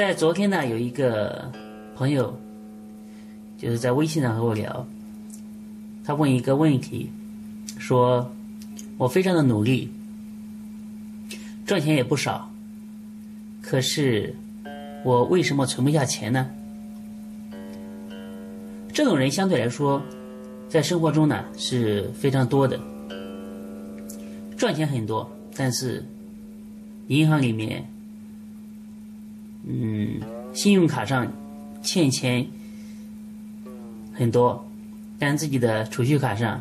在昨天呢，有一个朋友就是在微信上和我聊，他问一个问题，说我非常的努力，赚钱也不少，可是我为什么存不下钱呢？这种人相对来说，在生活中呢是非常多的，赚钱很多，但是银行里面。嗯，信用卡上欠钱很多，但自己的储蓄卡上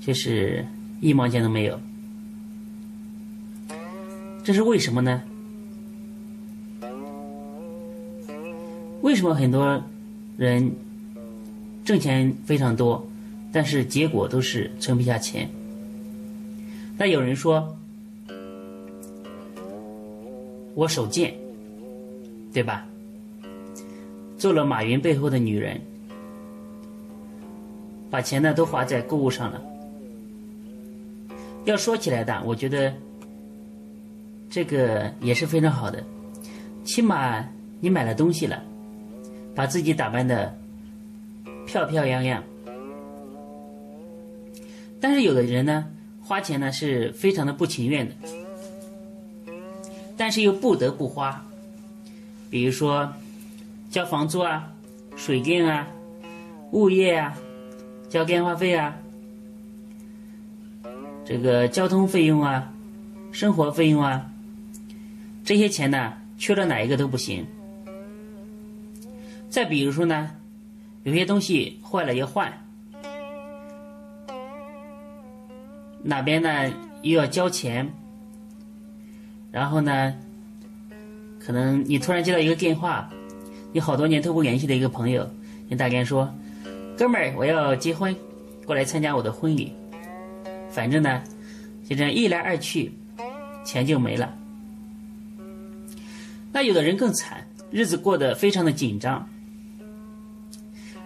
却是一毛钱都没有，这是为什么呢？为什么很多人挣钱非常多，但是结果都是存不下钱？那有人说，我手贱。对吧？做了马云背后的女人，把钱呢都花在购物上了。要说起来的，我觉得这个也是非常好的，起码你买了东西了，把自己打扮的漂漂亮亮。但是有的人呢，花钱呢是非常的不情愿的，但是又不得不花。比如说，交房租啊、水电啊、物业啊、交电话费啊、这个交通费用啊、生活费用啊，这些钱呢，缺了哪一个都不行。再比如说呢，有些东西坏了要换，哪边呢又要交钱，然后呢？可能你突然接到一个电话，你好多年都不联系的一个朋友，你大概说：“哥们儿，我要结婚，过来参加我的婚礼。”反正呢，就这样一来二去，钱就没了。那有的人更惨，日子过得非常的紧张。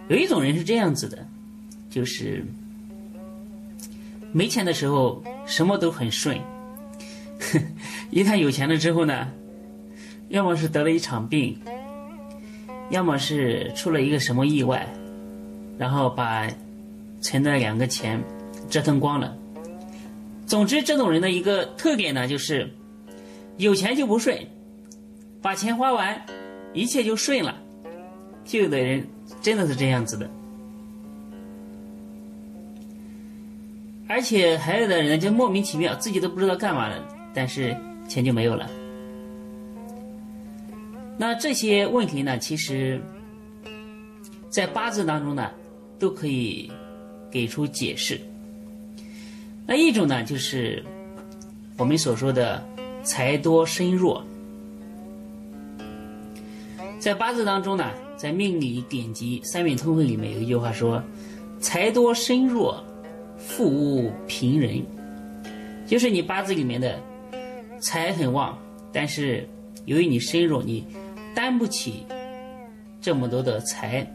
有一种人是这样子的，就是没钱的时候什么都很顺，一旦有钱了之后呢？要么是得了一场病，要么是出了一个什么意外，然后把存的两个钱折腾光了。总之，这种人的一个特点呢，就是有钱就不顺，把钱花完，一切就顺了。就有的人真的是这样子的，而且还有的人就莫名其妙，自己都不知道干嘛了，但是钱就没有了。那这些问题呢，其实，在八字当中呢，都可以给出解释。那一种呢，就是我们所说的财多身弱。在八字当中呢，在命理典籍《三元通会》里面有一句话说：“财多身弱，富无贫人。”就是你八字里面的财很旺，但是由于你身弱，你。担不起这么多的财，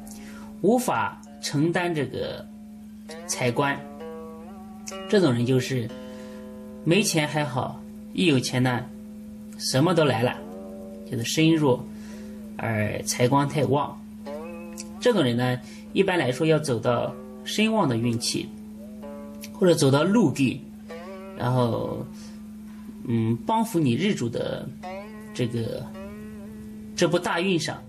无法承担这个财官，这种人就是没钱还好，一有钱呢，什么都来了，就是身弱而财官太旺。这种人呢，一般来说要走到身旺的运气，或者走到禄地，然后嗯，帮扶你日主的这个。这部大运上，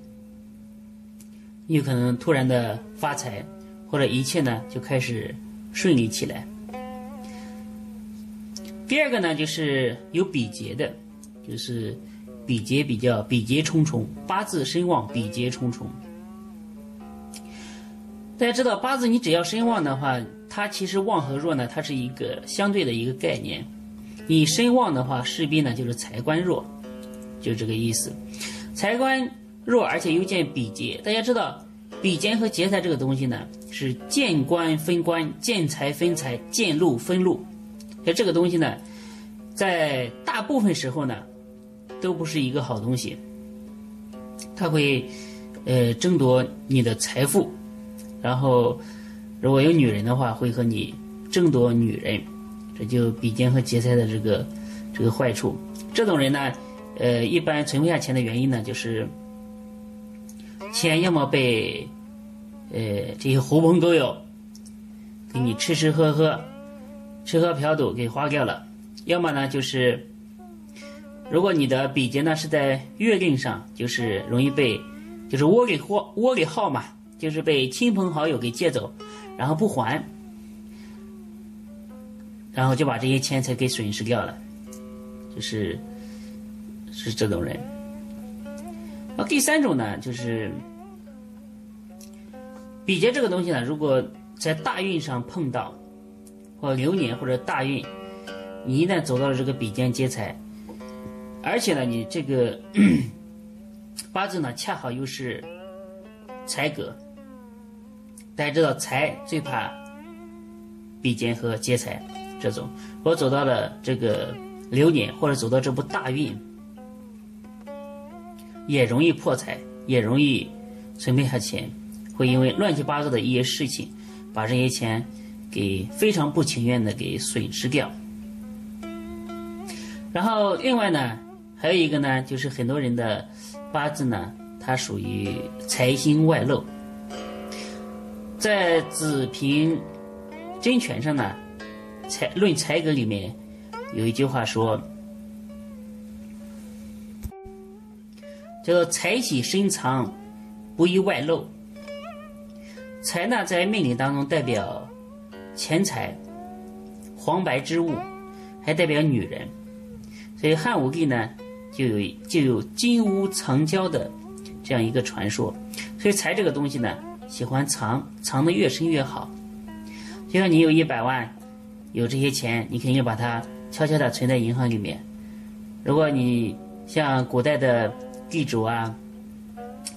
有可能突然的发财，或者一切呢就开始顺利起来。第二个呢，就是有比劫的，就是比劫比较比劫重重，八字身旺，比劫重重。大家知道，八字你只要身旺的话，它其实旺和弱呢，它是一个相对的一个概念。你身旺的话，势必呢就是财官弱，就这个意思。财官弱而且又见比劫。大家知道，比劫和劫财这个东西呢，是见官分官，见财分财，见禄分禄。所以这个东西呢，在大部分时候呢，都不是一个好东西。它会，呃，争夺你的财富，然后，如果有女人的话，会和你争夺女人，这就比肩和劫财的这个这个坏处。这种人呢，呃，一般存不下钱的原因呢，就是钱要么被，呃，这些狐朋狗友给你吃吃喝喝、吃喝嫖赌给花掉了，要么呢就是。如果你的比劫呢是在月令上，就是容易被，就是窝里窝窝里耗嘛，就是被亲朋好友给借走，然后不还，然后就把这些钱财给损失掉了，就是是这种人。那第三种呢，就是比劫这个东西呢，如果在大运上碰到，或流年或者大运，你一旦走到了这个比肩劫财。而且呢，你这个 八字呢，恰好又是财格。大家知道财最怕比肩和劫财这种。我走到了这个流年，或者走到这部大运，也容易破财，也容易存不下钱，会因为乱七八糟的一些事情，把这些钱给非常不情愿的给损失掉。然后另外呢。还有一个呢，就是很多人的八字呢，它属于财星外露。在子平真诠上呢，财论财格里面有一句话说，叫做财喜深藏，不易外露。财呢，在命理当中代表钱财、黄白之物，还代表女人。所以汉武帝呢。就有就有金屋藏娇的这样一个传说，所以财这个东西呢，喜欢藏，藏的越深越好。就像你有一百万，有这些钱，你肯定把它悄悄的存在银行里面。如果你像古代的地主啊，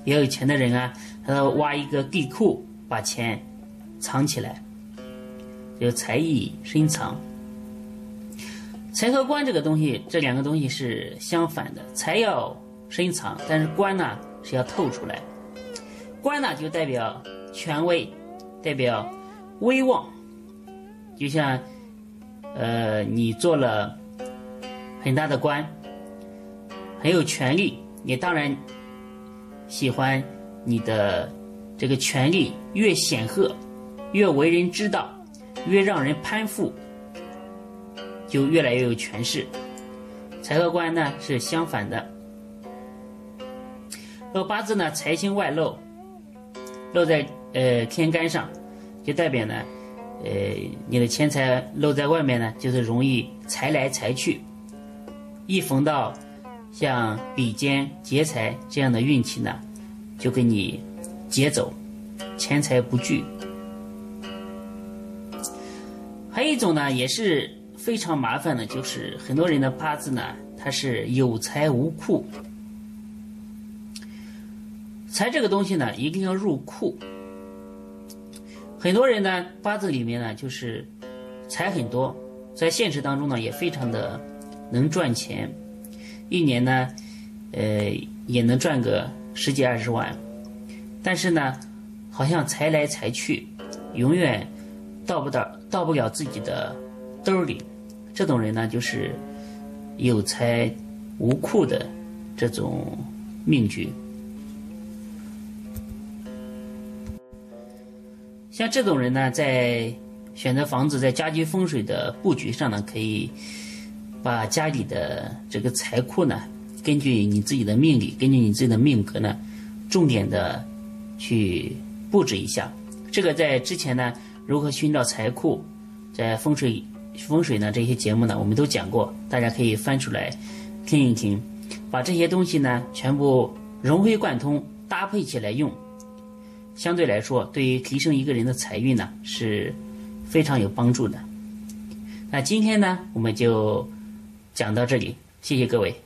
比较有钱的人啊，他挖一个地库，把钱藏起来，就财艺深藏。财和官这个东西，这两个东西是相反的。财要深藏，但是官呢是要透出来。官呢就代表权威，代表威望。就像，呃，你做了很大的官，很有权利，你当然喜欢你的这个权力越显赫，越为人知道，越让人攀附。就越来越有权势，财和官呢是相反的。若八字呢财星外露，露在呃天干上，就代表呢，呃你的钱财露在外面呢，就是容易财来财去。一逢到像比肩劫财这样的运气呢，就给你劫走，钱财不聚。还有一种呢，也是。非常麻烦的，就是很多人的八字呢，它是有财无库。财这个东西呢，一定要入库。很多人呢，八字里面呢，就是财很多，在现实当中呢，也非常的能赚钱，一年呢，呃，也能赚个十几二十万。但是呢，好像财来财去，永远到不到到不了自己的兜里。这种人呢，就是有财无库的这种命局。像这种人呢，在选择房子、在家居风水的布局上呢，可以把家里的这个财库呢，根据你自己的命理，根据你自己的命格呢，重点的去布置一下。这个在之前呢，如何寻找财库，在风水。风水呢，这些节目呢，我们都讲过，大家可以翻出来听一听，把这些东西呢全部融会贯通，搭配起来用，相对来说，对于提升一个人的财运呢是非常有帮助的。那今天呢，我们就讲到这里，谢谢各位。